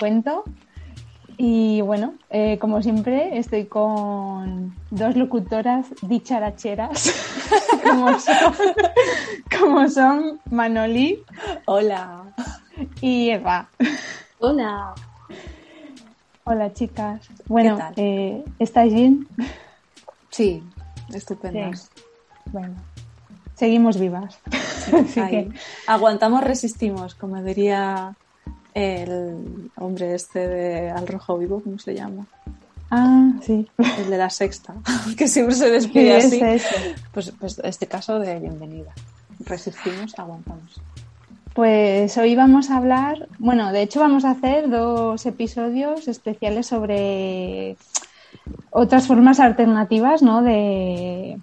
Cuento. Y bueno, eh, como siempre, estoy con dos locutoras dicharacheras, como son, como son Manoli. Hola. Y Eva. Hola. Hola, chicas. Bueno, eh, ¿estáis bien? Sí, estupendas. Bueno, seguimos vivas. Aguantamos, resistimos, como diría el hombre este de Al Rojo Vivo, ¿cómo se llama? Ah, sí. El de la sexta, que siempre se despide así. Pues, pues este caso de bienvenida. Resistimos, aguantamos. Pues hoy vamos a hablar, bueno, de hecho vamos a hacer dos episodios especiales sobre otras formas alternativas, ¿no? De,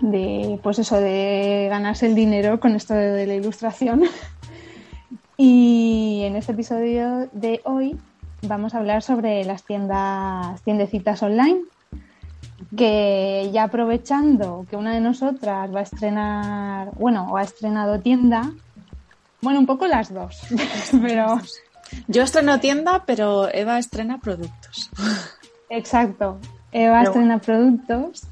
de pues eso, de ganarse el dinero con esto de la ilustración. Y en este episodio de hoy vamos a hablar sobre las tiendas, tiendecitas online, que ya aprovechando que una de nosotras va a estrenar, bueno, o ha estrenado tienda, bueno, un poco las dos, pero... Yo estreno tienda, pero Eva estrena productos. Exacto, Eva estrena productos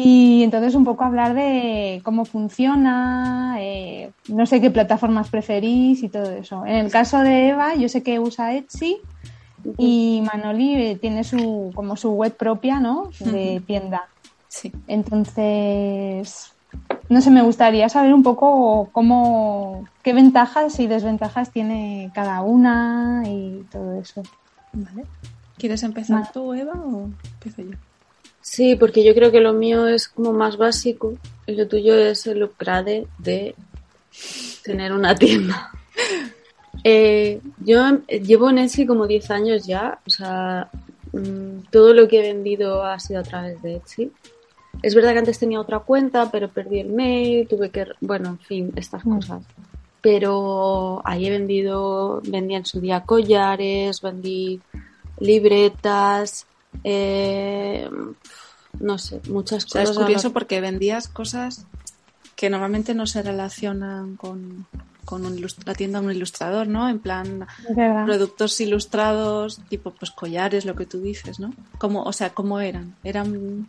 y entonces un poco hablar de cómo funciona, eh, no sé qué plataformas preferís y todo eso. En el caso de Eva, yo sé que usa Etsy y Manoli eh, tiene su como su web propia, ¿no? De tienda. Sí. Entonces, no sé, me gustaría saber un poco cómo, qué ventajas y desventajas tiene cada una y todo eso. Vale. ¿Quieres empezar tú, Eva, o empiezo yo? Sí, porque yo creo que lo mío es como más básico y lo tuyo es el upgrade de tener una tienda. Eh, yo llevo en Etsy como 10 años ya, o sea, mm, todo lo que he vendido ha sido a través de Etsy. Es verdad que antes tenía otra cuenta, pero perdí el mail, tuve que, bueno, en fin, estas mm. cosas. Pero ahí he vendido, vendí en su día collares, vendí libretas, eh, no sé, muchas cosas. es curioso porque vendías cosas que normalmente no se relacionan con, con la tienda de un ilustrador, ¿no? En plan, productos ilustrados, tipo pues collares, lo que tú dices, ¿no? Como, o sea, ¿cómo eran? Eran...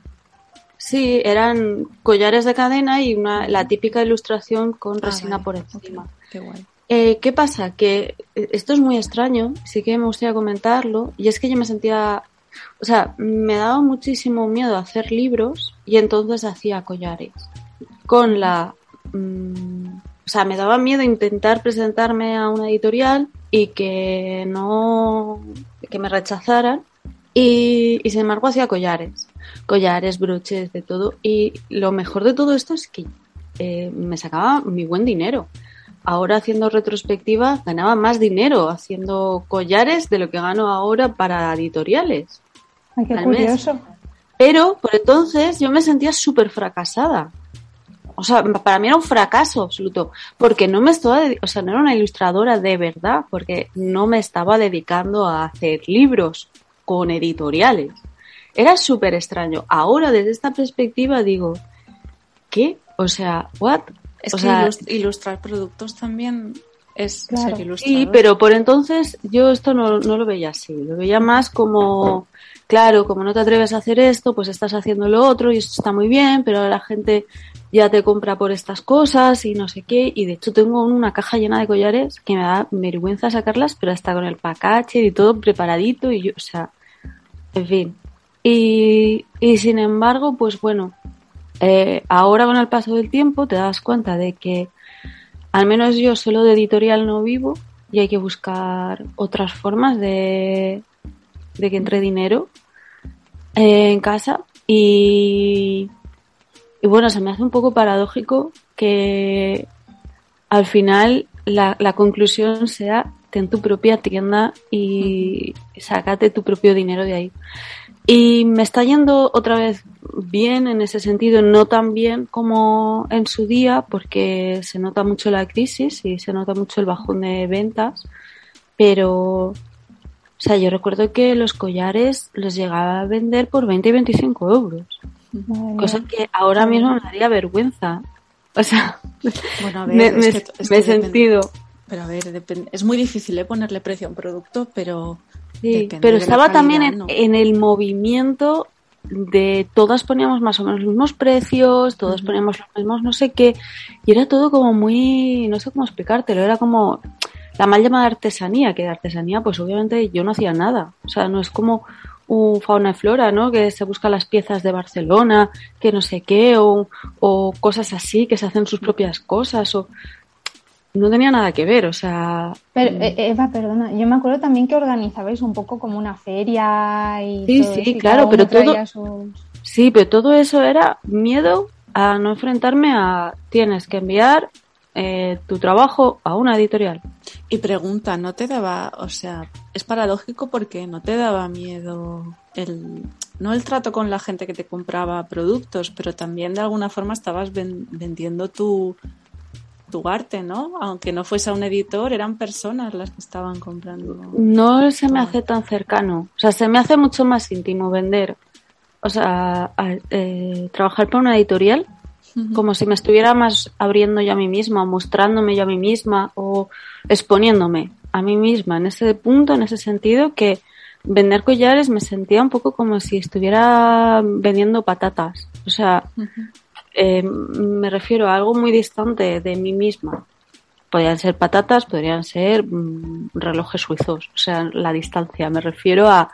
Sí, eran collares de cadena y una, la típica ilustración con ah, resina por encima. Qué guay. Eh, ¿Qué pasa? Que esto es muy extraño, sí que me gustaría comentarlo, y es que yo me sentía o sea, me daba muchísimo miedo hacer libros y entonces hacía collares. Con la... Mm, o sea, me daba miedo intentar presentarme a una editorial y que no... que me rechazaran. Y, sin embargo hacía collares. Collares, broches, de todo. Y lo mejor de todo esto es que eh, me sacaba mi buen dinero ahora haciendo retrospectiva ganaba más dinero haciendo collares de lo que gano ahora para editoriales. Ay, qué curioso. Pero por entonces yo me sentía súper fracasada. O sea, para mí era un fracaso absoluto, porque no me estaba, o sea, no era una ilustradora de verdad, porque no me estaba dedicando a hacer libros con editoriales. era súper extraño. Ahora, desde esta perspectiva, digo, ¿qué? O sea, ¿what? Es o que sea, ilustrar productos también es Claro. ser ilustrador. Sí, pero por entonces yo esto no, no lo veía así, lo veía más como, claro, como no te atreves a hacer esto, pues estás haciendo lo otro y esto está muy bien, pero la gente ya te compra por estas cosas y no sé qué, y de hecho tengo una caja llena de collares que me da vergüenza sacarlas, pero hasta con el pacache y todo preparadito y yo, o sea, en fin. Y, y sin embargo, pues bueno, eh, ahora con el paso del tiempo te das cuenta de que al menos yo solo de editorial no vivo y hay que buscar otras formas de, de que entre dinero eh, en casa y, y bueno, se me hace un poco paradójico que al final la, la conclusión sea ten tu propia tienda y sácate tu propio dinero de ahí. Y me está yendo otra vez bien en ese sentido, no tan bien como en su día, porque se nota mucho la crisis y se nota mucho el bajón de ventas, pero, o sea, yo recuerdo que los collares los llegaba a vender por 20 y 25 euros, Madre cosa que ahora mismo me daría vergüenza. O sea, Bueno, a ver, me, es me- que- es me he sentido. Pero a ver, depende- es muy difícil ¿eh? ponerle precio a un producto, pero Sí, pero estaba también en, calidad, ¿no? en el movimiento de todas poníamos más o menos los mismos precios, todos Ujú. poníamos los mismos no sé qué, y era todo como muy, no sé cómo explicártelo, era como la mal llamada artesanía, que de artesanía pues obviamente yo no hacía nada, o sea, no es como un fauna y flora, ¿no? Que se busca las piezas de Barcelona, que no sé qué, o, o cosas así, que se hacen sus propias cosas, o no tenía nada que ver, o sea, Pero, eh, Eva, perdona, yo me acuerdo también que organizabais un poco como una feria y Sí, todo sí, y claro, pero todo- sus- Sí, pero todo eso era miedo a no enfrentarme a tienes que enviar eh, tu trabajo a una editorial. Y pregunta, ¿no te daba, o sea, es paradójico porque no te daba miedo el, no el trato con la gente que te compraba productos, pero también de alguna forma estabas ven- vendiendo tu, tu arte, ¿no? Aunque no fuese a un editor, eran personas las que estaban comprando. No se me hace tan cercano, o sea, se me hace mucho más íntimo vender, o sea, a- eh, trabajar para una editorial como si me estuviera más abriendo yo a mí misma, o mostrándome yo a mí misma, o exponiéndome a mí misma en ese punto, en ese sentido, que vender collares me sentía un poco como si estuviera vendiendo patatas. O sea. Eh, me refiero a algo muy distante de mí misma. Podrían ser patatas, podrían ser mm, relojes suizos, o sea, la distancia. Me refiero a,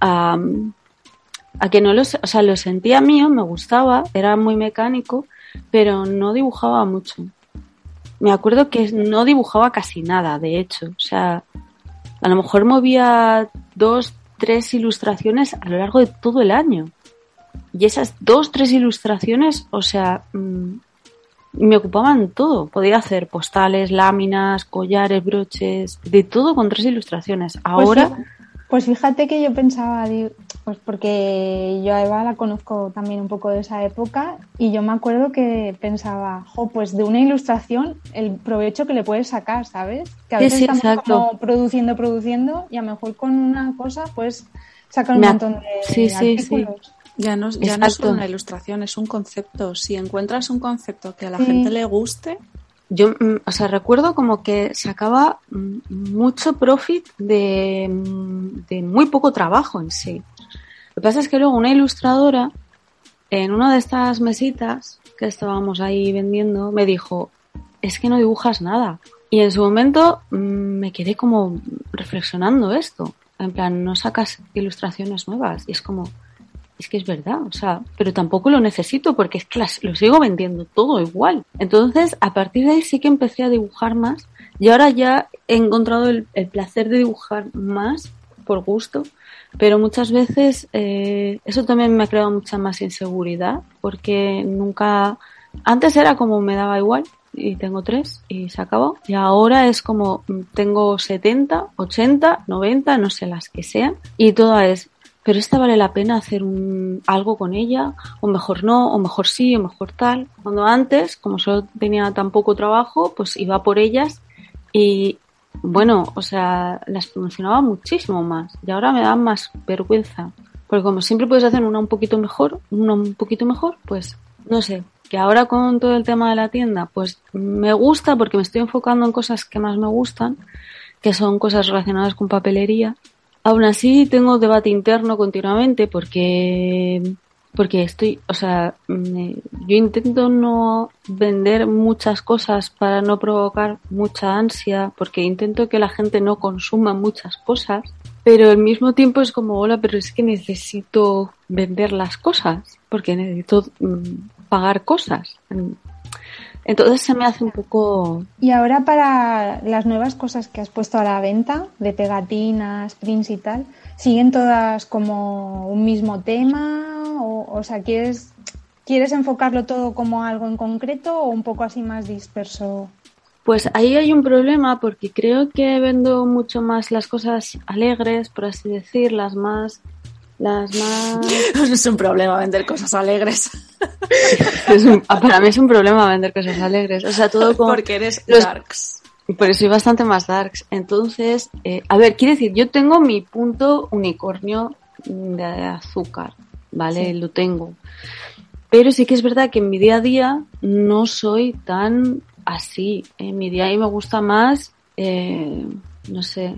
a, a que no lo, o sea, lo sentía mío, me gustaba, era muy mecánico, pero no dibujaba mucho. Me acuerdo que no dibujaba casi nada, de hecho. O sea, a lo mejor movía dos, tres ilustraciones a lo largo de todo el año. Y esas dos, tres ilustraciones, o sea, mm, me ocupaban todo. Podía hacer postales, láminas, collares, broches, de todo con tres ilustraciones. Pues Ahora, Pues fíjate que yo pensaba, pues porque yo a Eva la conozco también un poco de esa época y yo me acuerdo que pensaba, jo, pues de una ilustración el provecho que le puedes sacar, ¿sabes? Que a veces sí, estamos exacto. como produciendo, produciendo y a lo mejor con una cosa pues sacar un Me montón de sí, sí, sí. Ya no, ya no es una ilustración, es un concepto. Si encuentras un concepto que a la Sí. gente le guste, yo, mm, o sea, recuerdo como que sacaba mm, mucho profit de, mm, de muy poco trabajo en sí. Lo que pasa es que luego una ilustradora, en una de estas mesitas que estábamos ahí vendiendo, me dijo, es que no dibujas nada. Y en su momento me quedé como reflexionando esto. En plan, no sacas ilustraciones nuevas. Y es como, es que es verdad, o sea, pero tampoco lo necesito porque es que lo sigo vendiendo todo igual. Entonces, a partir de ahí sí que empecé a dibujar más y ahora ya he encontrado el, el placer de dibujar más por gusto, pero muchas veces eh, eso también me ha creado mucha más inseguridad porque nunca, antes era como me daba igual y tengo tres y se acabó y ahora es como mm, tengo 70, 80, 90, no sé las que sean y toda es pero esta vale la pena hacer un, algo con ella, o mejor no, o mejor sí, o mejor tal. Cuando antes, como solo tenía tan poco trabajo, pues iba por ellas y, bueno, o sea, las promocionaba muchísimo más y ahora me da más vergüenza. Porque como siempre puedes hacer una un poquito mejor, una un poquito mejor, pues no sé, que ahora con todo el tema de la tienda, pues me gusta porque me estoy enfocando en cosas que más me gustan, que son cosas relacionadas con papelería. Aún así tengo debate interno continuamente porque porque estoy, o sea, yo intento no vender muchas cosas para no provocar mucha ansia, porque intento que la gente no consuma muchas cosas, pero al mismo tiempo es como, hola, pero es que necesito vender las cosas, porque necesito mm, pagar cosas. Entonces se me hace un poco... Y ahora para las nuevas cosas que has puesto a la venta, de pegatinas, prints y tal, ¿siguen todas como un mismo tema? O, o sea, ¿quieres, ¿quieres enfocarlo todo como algo en concreto o un poco así más disperso? Pues ahí hay un problema porque creo que vendo mucho más las cosas alegres, por así decir, las más las más... es un problema vender cosas alegres. para mí es un problema vender cosas alegres. O sea, todo con... Porque eres darks. Porque soy bastante más darks. Entonces, eh, a ver, quiero decir, yo tengo mi punto unicornio de azúcar, ¿vale? Lo tengo. Pero sí que es verdad que en mi día a día no soy tan así. En mi día a día me gusta más, eh, no sé,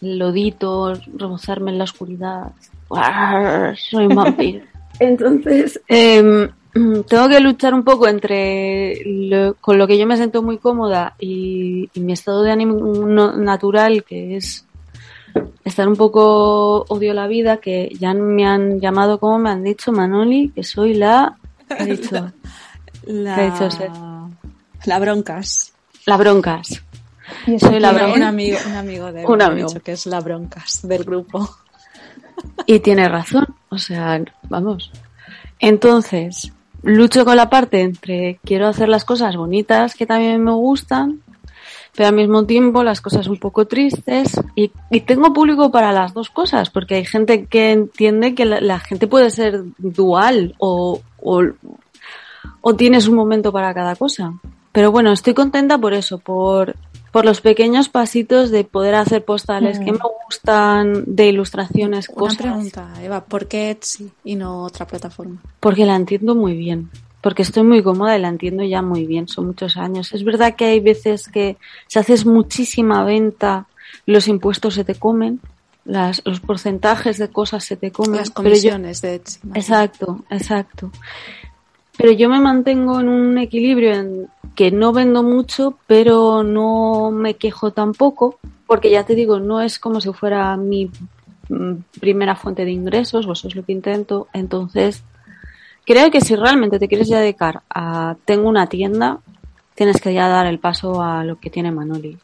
lodito, rebozarme en la oscuridad, soy un vampiro. Entonces, em, tengo que luchar un poco entre con lo que yo me siento muy cómoda y, mi estado de ánimo natural, que es estar un poco odio la vida, que ya me han llamado, como me han dicho, Manoli, que soy la... ¿qué dicho? La, la broncas. La broncas. Soy la broncas. Un amigo, un amigo de un amigo. que es la broncas del grupo. Y tiene razón, o sea, vamos. Entonces, lucho con la parte entre quiero hacer las cosas bonitas que también me gustan, pero al mismo tiempo las cosas un poco tristes y, tengo público para las dos cosas, porque hay gente que entiende que la, gente puede ser dual o, o, o tienes un momento para cada cosa. Pero bueno, estoy contenta por eso, por por los pequeños pasitos de poder hacer postales que mm. me gustan, de ilustraciones, Una cosas. pregunta, Eva, ¿por qué Etsy y no otra plataforma? Porque la entiendo muy bien, porque estoy muy cómoda y la entiendo ya muy bien, son muchos años. Es verdad que hay veces que si haces muchísima venta, los impuestos se te comen, las, los porcentajes de cosas se te comen. Las comisiones de Etsy. Exacto, exacto. Pero yo me mantengo en un equilibrio en que no vendo mucho, pero no me quejo tampoco, porque ya te digo, no es como si fuera mi mm, primera fuente de ingresos, o eso es lo que intento. Entonces, creo que si realmente te quieres dedicar a tengo una tienda, tienes que ya dar el paso a lo que tiene Manoli,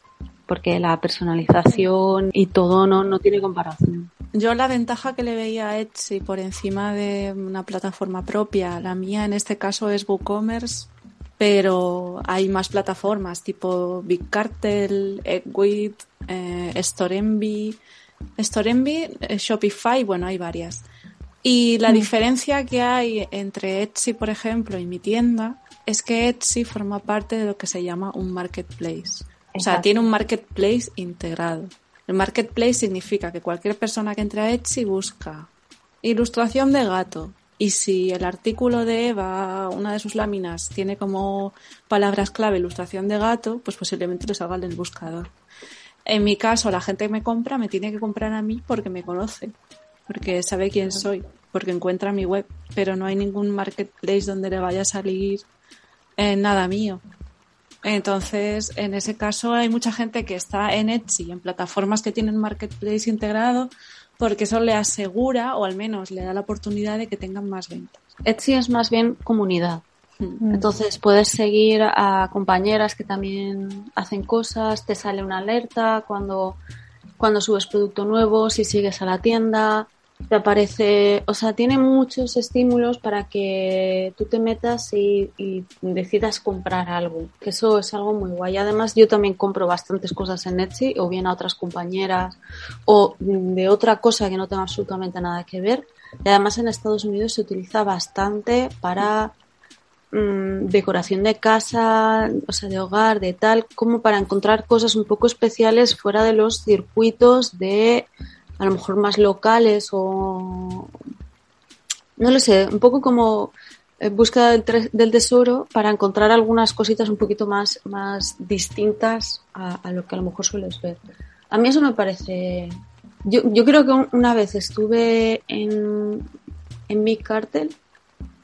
porque la personalización y todo no, no tiene comparación. Yo la ventaja que le veía a Etsy por encima de una plataforma propia, la mía en este caso es WooCommerce, pero hay más plataformas tipo Big Cartel, Egwit, eh, Storenvy, Storenvy, eh, Shopify, bueno, hay varias. Y la mm. diferencia que hay entre Etsy, por ejemplo, y mi tienda es que Etsy forma parte de lo que se llama un marketplace. O sea, tiene un marketplace integrado. El marketplace significa que cualquier persona que entre a Etsy busca ilustración de gato y si el artículo de Eva, una de sus láminas, tiene como palabras clave ilustración de gato, pues posiblemente le salga en el buscador. En mi caso, la gente que me compra me tiene que comprar a mí porque me conoce, porque sabe quién soy, porque encuentra mi web, pero no hay ningún marketplace donde le vaya a salir eh, nada mío. Entonces, en ese caso hay mucha gente que está en Etsy, en plataformas que tienen marketplace integrado, porque eso le asegura o al menos le da la oportunidad de que tengan más ventas. Etsy es más bien comunidad. Hmm. Entonces puedes seguir a compañeras que también hacen cosas, te sale una alerta cuando, cuando subes producto nuevo, si sigues a la tienda, te aparece, o sea, tiene muchos estímulos para que tú te metas y, decidas comprar algo, que eso es algo muy guay. Además, yo también compro bastantes cosas en Etsy, o bien a otras compañeras, o de otra cosa que no tenga absolutamente nada que ver. Y además en Estados Unidos se utiliza bastante para mm, decoración de casa, o sea, de hogar, de tal, como para encontrar cosas un poco especiales fuera de los circuitos de a lo mejor más locales o no lo sé, un poco como eh, búsqueda del, tesoro para encontrar algunas cositas un poquito más, más distintas a, lo que a lo mejor sueles ver. A mí eso me parece... Yo, yo creo que una vez estuve en, en Big Cartel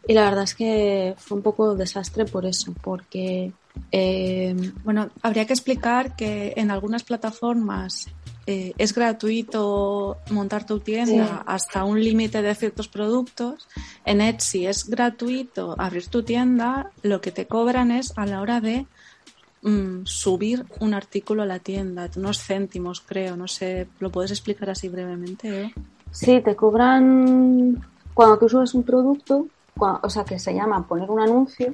y la verdad es que fue un poco desastre por eso, porque... Eh, bueno, habría que explicar que en algunas plataformas eh, es gratuito montar tu tienda hasta un límite de ciertos productos. En Etsy es gratuito abrir tu tienda. Lo que te cobran es a la hora de mm, subir un artículo a la tienda, unos céntimos, creo. No sé, ¿lo puedes explicar así brevemente? Eh? Sí, te cobran cuando tú subes un producto, o sea, que se llama poner un anuncio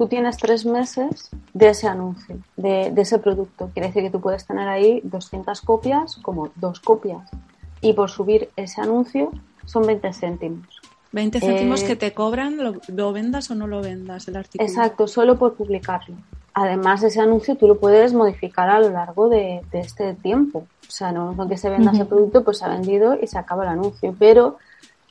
tú tienes tres meses de ese anuncio, de, ese producto. Quiere decir que tú puedes tener ahí 200 copias como dos copias. Y por subir ese anuncio son 20 céntimos. 20 céntimos que eh, te cobran, lo, vendas o no lo vendas el artículo. Exacto, solo por publicarlo. Además, ese anuncio tú lo puedes modificar a lo largo de, este tiempo. O sea, no que se venda ese producto, pues se ha vendido y se acaba el anuncio. Pero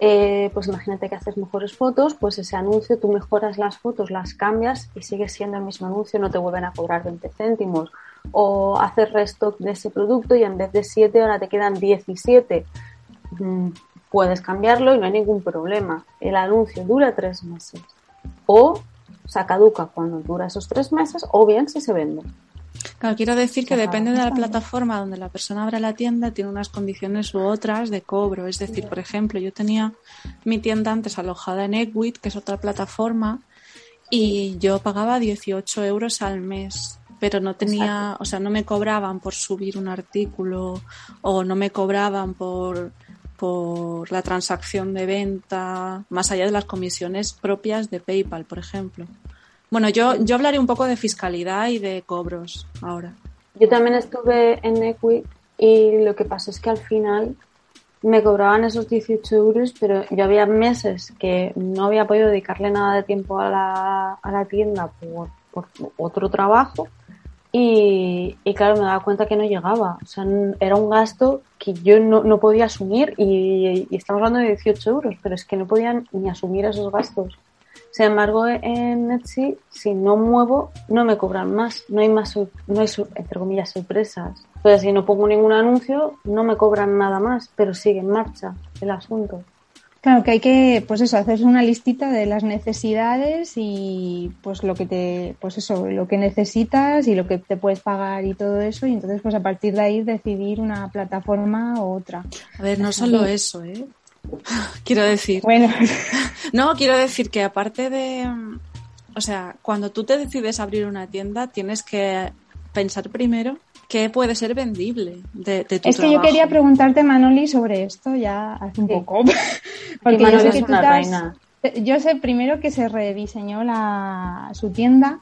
eh, pues imagínate que haces mejores fotos, pues ese anuncio tú mejoras las fotos, las cambias y sigue siendo el mismo anuncio, no te vuelven a cobrar 20 céntimos. O haces restock de ese producto y en vez de 7 ahora te quedan 17. Mm, puedes cambiarlo y no hay ningún problema. El anuncio dura tres meses. O se caduca cuando dura esos tres meses o bien si se vende. Claro, quiero decir que depende de la plataforma donde la persona abra la tienda, tiene unas condiciones u otras de cobro. Es decir, por ejemplo, yo tenía mi tienda antes alojada en Equit, que es otra plataforma, y yo pagaba 18 euros al mes, pero no tenía, o sea, no me cobraban por subir un artículo o no me cobraban por por la transacción de venta, más allá de las comisiones propias de PayPal, por ejemplo. Bueno, yo, yo hablaré un poco de fiscalidad y de cobros ahora. Yo también estuve en Equi y lo que pasó es que al final me cobraban esos 18 euros, pero yo había meses que no había podido dedicarle nada de tiempo a la, a la tienda por, por otro trabajo y, y, claro, me daba cuenta que no llegaba. O sea, era un gasto que yo no, no podía asumir y, y, estamos hablando de 18 euros, pero es que no podían ni asumir esos gastos. Sin embargo, en Etsy, si no muevo, no me cobran más. No hay más, no hay, entre comillas, sorpresas. Entonces, si no pongo ningún anuncio, no me cobran nada más, pero sigue en marcha el asunto. Claro, que hay que, pues eso, hacer una listita de las necesidades y pues lo que te, pues eso, lo que necesitas y lo que te puedes pagar y todo eso, y entonces pues a partir de ahí decidir una plataforma u otra. A ver, no solo eso, ¿eh? Quiero decir. Bueno. No, quiero decir que aparte de. O sea, cuando tú te decides abrir una tienda, tienes que pensar primero qué puede ser vendible de, de tu Es que yo quería preguntarte, Manoli, sobre esto ya hace un poco. Porque yo sé que tú Yo sé primero que se rediseñó la, su tienda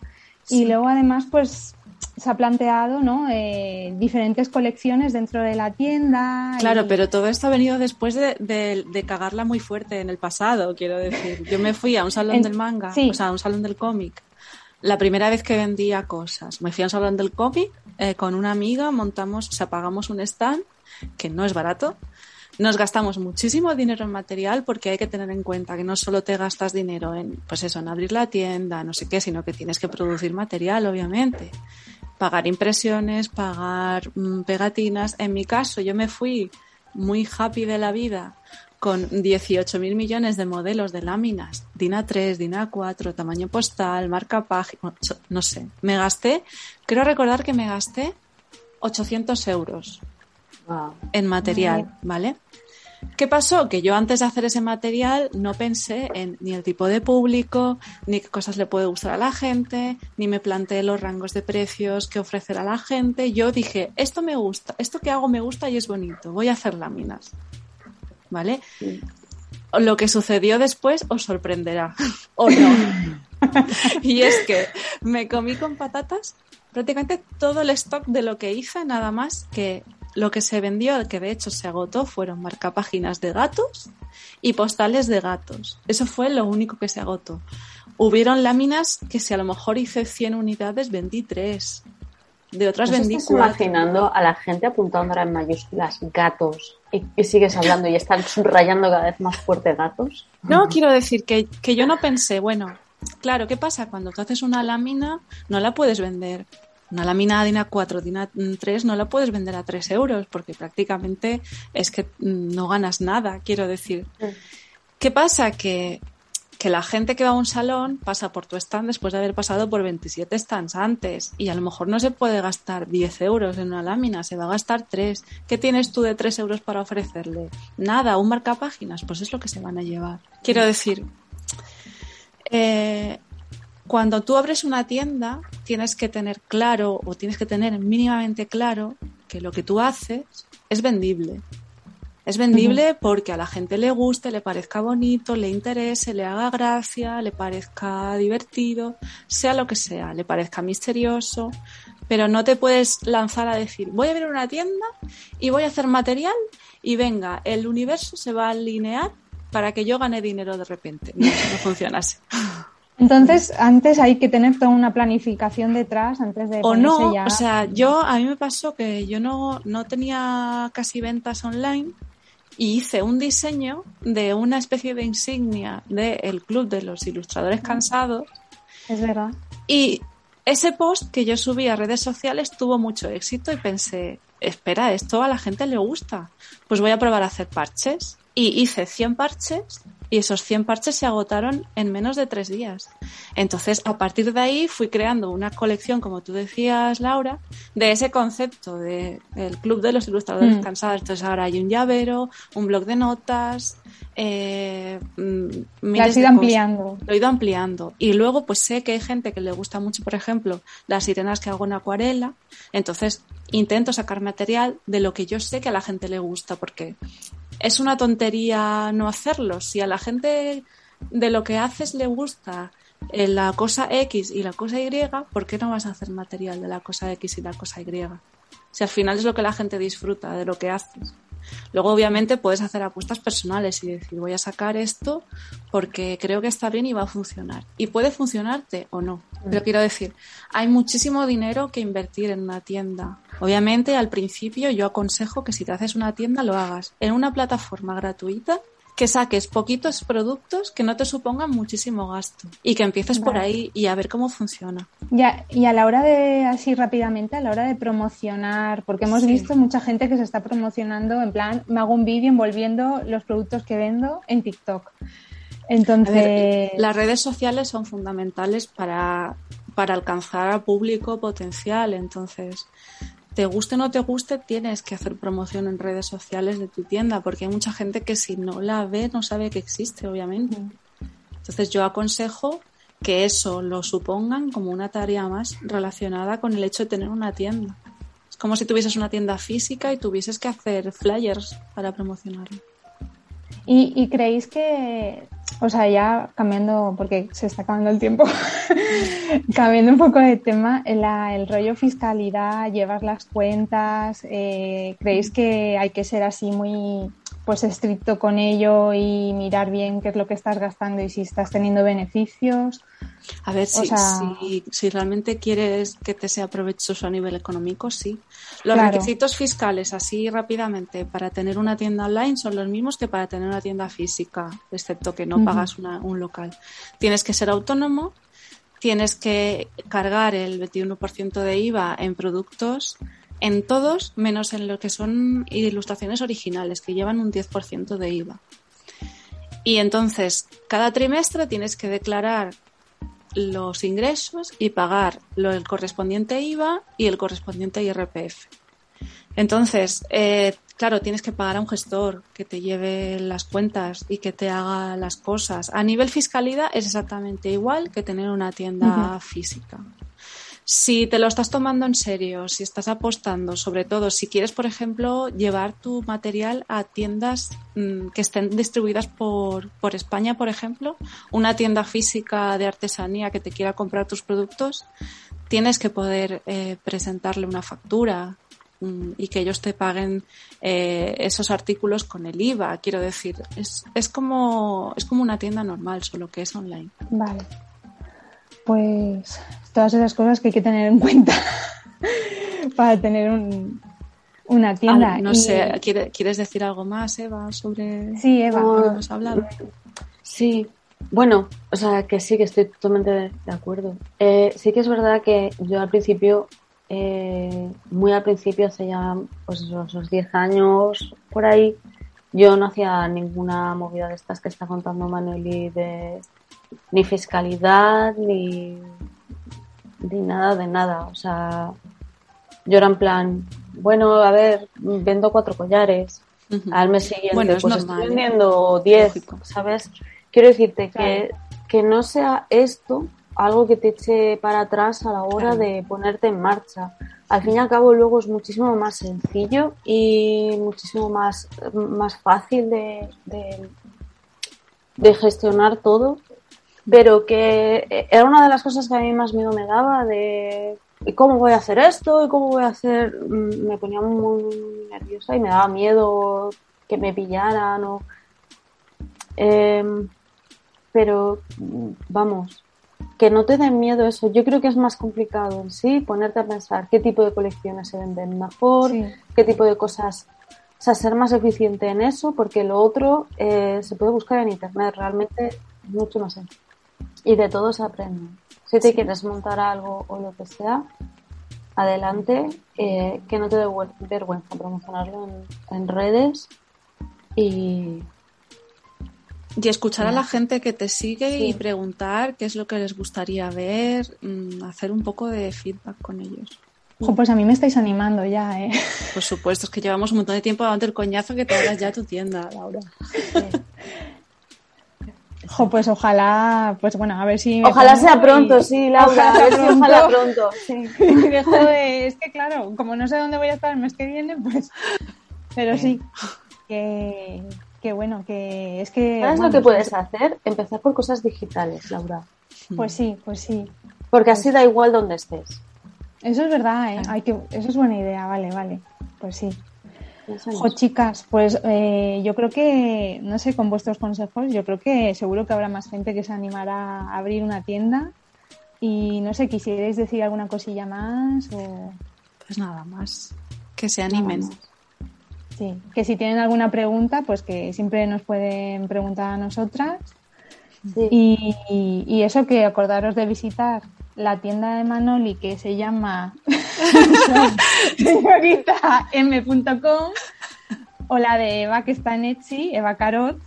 y luego además, pues se ha planteado ¿no? Eh, diferentes colecciones dentro de la tienda. Claro, pero todo esto ha venido después de, cagarla muy fuerte en el pasado, quiero decir. Yo me fui a un salón del manga, o sea, a un salón del cómic, la primera vez que vendía cosas. Me fui a un salón del cómic eh, con una amiga, montamos, o sea, pagamos un stand, que no es barato, nos gastamos muchísimo dinero en material porque hay que tener en cuenta que no solo te gastas dinero en, pues eso, en abrir la tienda, no sé qué, sino que tienes que producir material, obviamente pagar impresiones, pagar mm, pegatinas. En mi caso, yo me fui muy happy de la vida con 18 mil millones de modelos de láminas, DIN A3, DIN A4, tamaño postal, marca página, no sé. Me gasté, creo recordar que me gasté 800 euros en material, ¿vale? ¿Qué pasó? Que yo antes de hacer ese material no pensé en ni el tipo de público, ni qué cosas le puede gustar a la gente, ni me planteé los rangos de precios que ofrecerá la gente. Yo dije, esto me gusta, esto que hago me gusta y es bonito, voy a hacer láminas. ¿Vale? Lo que sucedió después os sorprenderá, o no. y es que me comí con patatas prácticamente todo el stock de lo que hice, nada más que lo que se vendió, que de hecho se agotó, fueron marcapáginas de gatos y postales de gatos. Eso fue lo único que se agotó. Hubieron láminas que si a lo mejor hice 100 unidades, vendí 3. De otras vendí estás imaginando a la gente apuntando ahora en mayúsculas gatos y, sigues hablando y están subrayando cada vez más fuerte gatos. No, quiero decir que, que yo no pensé, bueno, claro, ¿qué pasa? Cuando tú haces una lámina, no la puedes vender una lámina DIN A4, DIN A3 no la puedes vender a 3 euros porque prácticamente es que no ganas nada, quiero decir. ¿Qué pasa? Que, que, la gente que va a un salón pasa por tu stand después de haber pasado por 27 stands antes y a lo mejor no se puede gastar 10 euros en una lámina, se va a gastar 3. ¿Qué tienes tú de 3 euros para ofrecerle? Nada, un marcapáginas, pues es lo que se van a llevar. Quiero decir, eh, cuando tú abres una tienda, tienes que tener claro o tienes que tener mínimamente claro que lo que tú haces es vendible. Es vendible porque a la gente le guste, le parezca bonito, le interese, le haga gracia, le parezca divertido, sea lo que sea, le parezca misterioso, pero no te puedes lanzar a decir, voy a abrir una tienda y voy a hacer material y venga, el universo se va a alinear para que yo gane dinero de repente. No, no funciona así. Entonces, antes hay que tener toda una planificación detrás antes de o no, o sea, yo a mí me pasó que yo no, no tenía casi ventas online y hice un diseño de una especie de insignia del Club de los Ilustradores Cansados. Es verdad. Y ese post que yo subí a redes sociales tuvo mucho éxito y pensé, espera, esto a la gente le gusta. Pues voy a probar a hacer parches. Y hice 100 parches y esos 100 parches se agotaron en menos de tres días. Entonces, a partir de ahí fui creando una colección, como tú decías, Laura, de ese concepto del Club de los Ilustradores mm. Cansados. Entonces, ahora hay un llavero, un blog de notas. Eh, mm, Lo has ido ampliando. Lo he ido ampliando. Y luego, pues sé que hay gente que le gusta mucho, por ejemplo, las sirenas que hago en acuarela. Entonces, intento sacar material de lo que yo sé que a la gente le gusta, porque es una tontería no hacerlo. Si a la gente de lo que haces le gusta eh, la cosa X y la cosa Y, ¿por qué no vas a hacer material de la cosa X y la cosa Y? Si al final es lo que la gente disfruta de lo que haces. Luego, obviamente, puedes hacer apuestas personales y decir, voy a sacar esto porque creo que está bien y va a funcionar. Y puede funcionarte o no. Pero quiero decir, hay muchísimo dinero que invertir en una tienda. Obviamente, al principio yo aconsejo que si te haces una tienda lo hagas en una plataforma gratuita que saques poquitos productos que no te supongan muchísimo gasto y que empieces por ahí y a ver cómo funciona. Ya, y a la hora de, así rápidamente, a la hora de promocionar, porque hemos visto mucha gente que se está promocionando, en plan, me hago un vídeo envolviendo los productos que vendo en TikTok. Entonces. las redes sociales son fundamentales para, para alcanzar a público potencial. Entonces, te guste o no te guste, tienes que hacer promoción en redes sociales de tu tienda, porque hay mucha gente que si no la ve no sabe que existe, obviamente. Entonces yo aconsejo que eso lo supongan como una tarea más relacionada con el hecho de tener una tienda. Es como si tuvieses una tienda física y tuvieses que hacer flyers para promocionarlo. ¿Y, creéis que, o sea, ya cambiando, porque se está acabando el tiempo, cambiando un poco de tema, el rollo fiscalidad, llevar las cuentas, eh, ¿creéis que hay que ser así muy pues estricto con ello y mirar bien qué es lo que estás gastando y si estás teniendo beneficios. A ver, si, si, realmente quieres que te sea provechoso a nivel económico, sí. Los requisitos fiscales, así rápidamente, para tener una tienda online son los mismos que para tener una tienda física, excepto que no pagas un local. Tienes que ser autónomo, tienes que cargar el 21% de IVA en productos en todos menos en lo que son ilustraciones originales, que llevan un 10% de IVA. Y entonces, cada trimestre tienes que declarar los ingresos y pagar lo, el correspondiente IVA y el correspondiente IRPF. Entonces, eh, claro, tienes que pagar a un gestor que te lleve las cuentas y que te haga las cosas. A nivel fiscalidad es exactamente igual que tener una tienda física. Si te lo estás tomando en serio, si estás apostando, sobre todo si quieres, por ejemplo, llevar tu material a tiendas mm, que estén distribuidas por, por España, por ejemplo, una tienda física de artesanía que te quiera comprar tus productos, tienes que poder eh, presentarle una factura mm, y que ellos te paguen eh, esos artículos con el IVA. Quiero decir, es, es, como, es como una tienda normal, solo que es online. Vale. Pues todas esas cosas que hay que tener en cuenta. para tener un, una tienda. no sé, ¿quieres decir algo más, Eva, sobre sí, Eva. lo que hemos hablado? Sí, bueno, o sea, que sí que estoy totalmente de acuerdo. Eh, sí que es verdad que yo al principio, eh, muy al principio, hace ya pues esos 10 años por ahí, yo no hacía ninguna movida de estas que está contando Manueli de ni fiscalidad ni, ni nada de nada. O sea, yo era en plan, bueno, a ver, vendo cuatro collares. Al mes siguiente, pues estoy ¿eh? vendiendo 10, ¿sabes? Quiero decirte que, que no sea esto algo que te eche para atrás a la hora de ponerte en marcha. Al fin y al cabo luego es muchísimo más sencillo y muchísimo más, más fácil de, de, gestionar todo, pero que era una de las cosas que a mí más miedo me daba de cómo voy a hacer esto y cómo voy a hacer, mm, me ponía muy nerviosa y me daba miedo que me pillaran o... Em, pero vamos, que no te den miedo eso. Yo creo que es más complicado en sí ponerte a pensar qué tipo de colecciones se venden mejor, qué tipo de cosas, o sea, ser más eficiente en eso, porque lo otro eh, se puede buscar en internet, realmente mucho más sencillo. Y de todo se aprende. Si te quieres montar algo o lo que sea, adelante, eh, que no te dé vergüenza promocionarlo en redes y, y escuchar a la gente que te sigue y preguntar qué es lo que les gustaría ver, mm, hacer un poco de feedback con ellos. pues a mí me estáis animando ya, ¿eh? Por supuesto, es que llevamos un montón de tiempo dando el coñazo que te hagas ya tu tienda, Laura. Pues ojalá, pues bueno, a ver si. Ojalá sea pronto, sí, Laura. a ver si ojalá pronto. Sí. es que claro, como no sé dónde voy a estar el mes que viene, pues. Pero sí, que, que bueno, que es que... ¿Sabes lo que puedes hacer? Empezar por cosas digitales, Laura. Pues sí, pues sí. Porque así da igual donde estés. Eso es verdad, ¿eh? Hay que... Eso es buena idea, vale, vale. Pues sí. Ojo, chicas, pues eh, yo creo que, no sé, con vuestros consejos, yo creo que seguro que habrá más gente que se animará a abrir una tienda. Y no sé, quisierais decir alguna cosilla más o... Pues nada más. Que se animen. Sí, que si tienen alguna pregunta, pues que siempre nos pueden preguntar a nosotras. Y, eso que acordaros de visitar la tienda de Manoli que se llama señoritaM.com o la de Eva que está en Etsy, Eva Carot.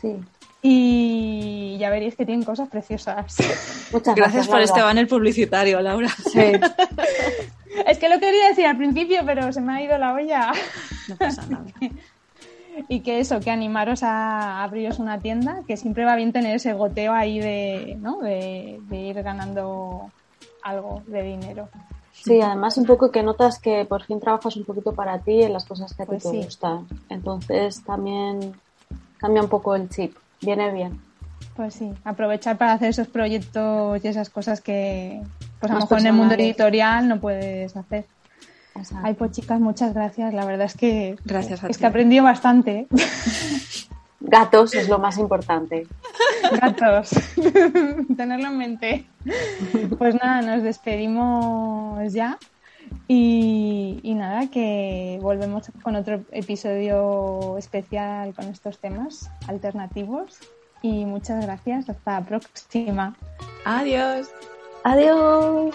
Sí. Y ya veréis que tienen cosas preciosas. Muchas gracias, por este banner publicitario, Laura. Sí. Es que lo quería decir al principio, pero se me ha ido la olla. No pasa nada. y que eso, que animaros a abriros una tienda, que siempre va bien tener ese goteo ahí de, ¿no? de, ir ganando algo de dinero. Sí, además un poco que notas que por fin trabajas un poquito para ti en las cosas que a ti pues te gustan. Entonces también cambia un poco el chip. Viene bien. Pues sí, aprovechar para hacer esos proyectos y esas cosas que, pues a lo mejor en el mundo editorial no puedes hacer. Ay, pues chicas, muchas gracias. La verdad es que gracias es que he aprendido bastante. Gatos es lo más importante. Gatos, tenerlo en mente. Pues nada, nos despedimos ya. Y, y, nada, que volvemos con otro episodio especial con estos temas alternativos y muchas gracias. Hasta la próxima. Adiós. Adiós.